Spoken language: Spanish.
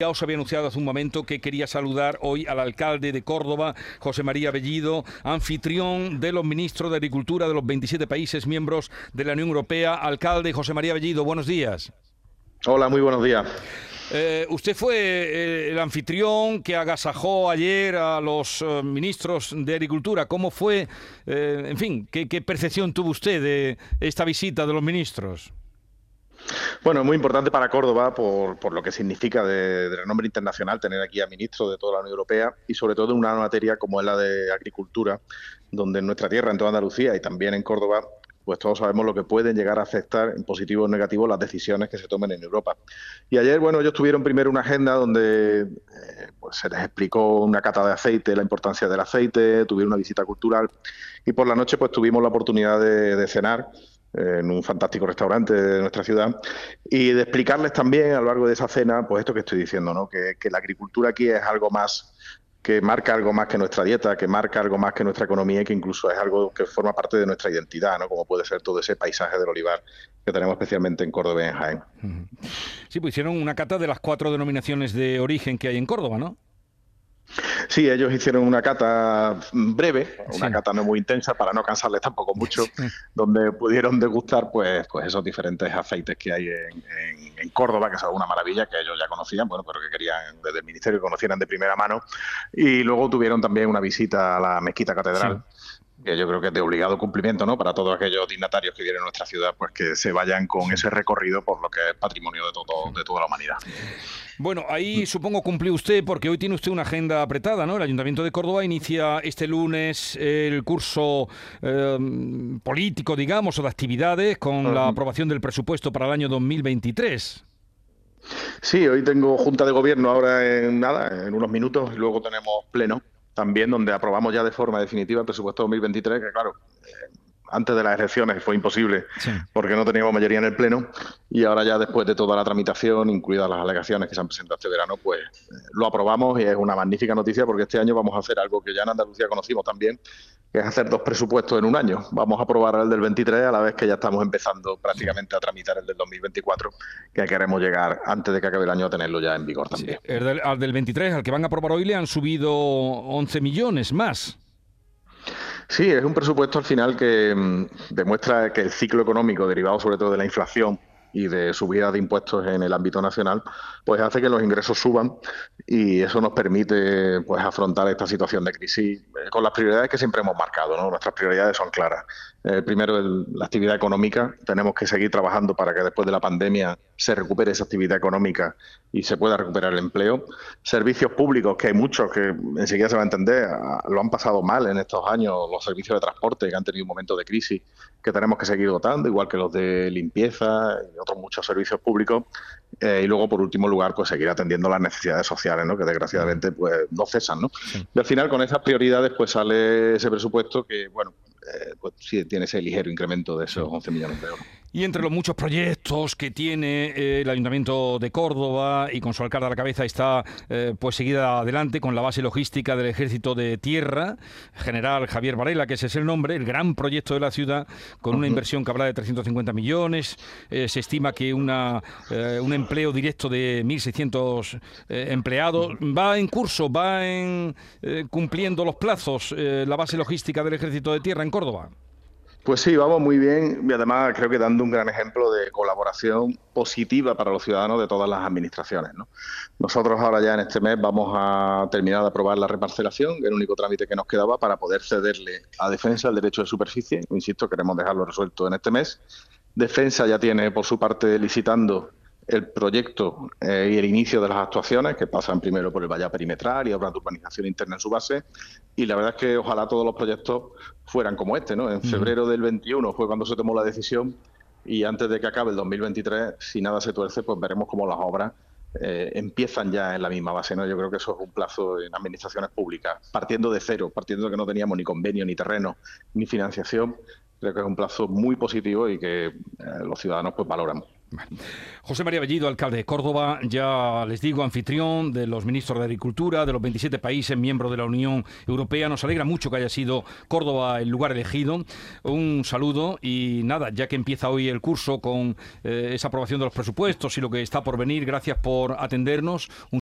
Ya os había anunciado hace un momento que quería saludar hoy al alcalde de Córdoba, José María Bellido, anfitrión de los ministros de Agricultura de los 27 países miembros de la Unión Europea. Alcalde José María Bellido, buenos días. Hola, muy buenos días. Eh, usted fue eh, el anfitrión que agasajó ayer a los eh, ministros de Agricultura. ¿Cómo fue, en fin, qué, qué percepción tuvo usted de esta visita de los ministros? Bueno, muy importante para Córdoba por, por lo que significa de, renombre internacional tener aquí a ministros de toda la Unión Europea y sobre todo en una materia como es la de agricultura, donde en nuestra tierra, en toda Andalucía y también en Córdoba, pues todos sabemos lo que pueden llegar a afectar en positivo o negativo las decisiones que se tomen en Europa. Y ayer, bueno, ellos tuvieron primero una agenda donde eh, pues se les explicó una cata de aceite, la importancia del aceite, tuvieron una visita cultural y por la noche pues tuvimos la oportunidad de cenar en un fantástico restaurante de nuestra ciudad y de explicarles también a lo largo de esa cena, pues esto que estoy diciendo, ¿no? que, que la agricultura aquí es algo más que marca algo más que nuestra dieta, que marca algo más que nuestra economía y que incluso es algo que forma parte de nuestra identidad, ¿no? como puede ser todo ese paisaje del olivar que tenemos especialmente en Córdoba y en Jaén. Sí, pues hicieron una cata de las cuatro denominaciones de origen que hay en Córdoba, ¿no? Sí, ellos hicieron una cata breve, una sí. cata no muy intensa para no cansarles tampoco mucho, sí. donde pudieron degustar pues, pues esos diferentes aceites que hay en, en, en, Córdoba, que son una maravilla, que ellos ya conocían, bueno, pero que querían desde el ministerio que conocieran de primera mano. Y luego tuvieron también una visita a la mezquita catedral. Sí que yo creo que es de obligado cumplimiento, ¿no? Para todos aquellos dignatarios que vienen a nuestra ciudad, pues que se vayan con ese recorrido por lo que es patrimonio de, todo, de toda la humanidad. Bueno, ahí supongo cumplió usted, porque hoy tiene usted una agenda apretada, ¿no? El Ayuntamiento de Córdoba inicia este lunes el curso eh, político, digamos, o de actividades con uh -huh. la aprobación del presupuesto para el año 2023. Sí, hoy tengo junta de gobierno ahora en nada, en unos minutos, y luego tenemos pleno también donde aprobamos ya de forma definitiva el presupuesto 2023, que claro, antes de las elecciones fue imposible sí. porque no teníamos mayoría en el Pleno y ahora ya después de toda la tramitación, incluidas las alegaciones que se han presentado este verano, pues eh, lo aprobamos y es una magnífica noticia porque este año vamos a hacer algo que ya en Andalucía conocimos también, que es hacer dos presupuestos en un año. Vamos a aprobar el del 23 a la vez que ya estamos empezando prácticamente a tramitar el del 2024, que queremos llegar antes de que acabe el año a tenerlo ya en vigor también. Sí, el del, al del 23, al que van a aprobar hoy, le han subido 11 millones más. Sí, es un presupuesto al final que mmm, demuestra que el ciclo económico, derivado sobre todo de la inflación, y de subida de impuestos en el ámbito nacional, pues hace que los ingresos suban y eso nos permite pues afrontar esta situación de crisis con las prioridades que siempre hemos marcado. ¿no? Nuestras prioridades son claras. Eh, primero, el, la actividad económica. Tenemos que seguir trabajando para que después de la pandemia se recupere esa actividad económica y se pueda recuperar el empleo. Servicios públicos, que hay muchos que enseguida se va a entender, lo han pasado mal en estos años, los servicios de transporte que han tenido un momento de crisis que tenemos que seguir dotando, igual que los de limpieza y otros muchos servicios públicos. Eh, y luego, por último lugar, pues seguir atendiendo las necesidades sociales, ¿no? que desgraciadamente pues no cesan. ¿no? Sí. Y al final, con esas prioridades, pues sale ese presupuesto que, bueno, eh, pues sí tiene ese ligero incremento de esos 11 millones de euros. Y entre los muchos proyectos que tiene eh, el Ayuntamiento de Córdoba y con su alcalde a la cabeza está eh, pues seguida adelante con la base logística del Ejército de Tierra, General Javier Varela, que ese es el nombre, el gran proyecto de la ciudad, con una inversión que habrá de 350 millones. Eh, se estima que una, un empleo directo de 1.600 eh, empleados va en curso, va en, cumpliendo los plazos la base logística del Ejército de Tierra en Córdoba. Pues sí, vamos muy bien y además creo que dando un gran ejemplo de colaboración positiva para los ciudadanos de todas las administraciones. ¿no? Nosotros ahora ya en este mes vamos a terminar de aprobar la reparcelación, el único trámite que nos quedaba para poder cederle a Defensa el derecho de superficie. Insisto, queremos dejarlo resuelto en este mes. Defensa ya tiene por su parte licitando el proyecto eh, y el inicio de las actuaciones que pasan primero por el valla perimetral y obras de urbanización interna en su base y la verdad es que ojalá todos los proyectos fueran como este, ¿no? En febrero del 21 fue cuando se tomó la decisión y antes de que acabe el 2023, si nada se tuerce, pues veremos cómo las obras eh, empiezan ya en la misma base, ¿no? Yo creo que eso es un plazo en administraciones públicas, partiendo de cero, partiendo de que no teníamos ni convenio, ni terreno, ni financiación, creo que es un plazo muy positivo y que eh, los ciudadanos pues valoran. José María Bellido, alcalde de Córdoba, ya les digo, anfitrión de los ministros de Agricultura de los 27 países miembros de la Unión Europea. Nos alegra mucho que haya sido Córdoba el lugar elegido. Un saludo y nada, ya que empieza hoy el curso con eh, esa aprobación de los presupuestos y lo que está por venir, gracias por atendernos. Un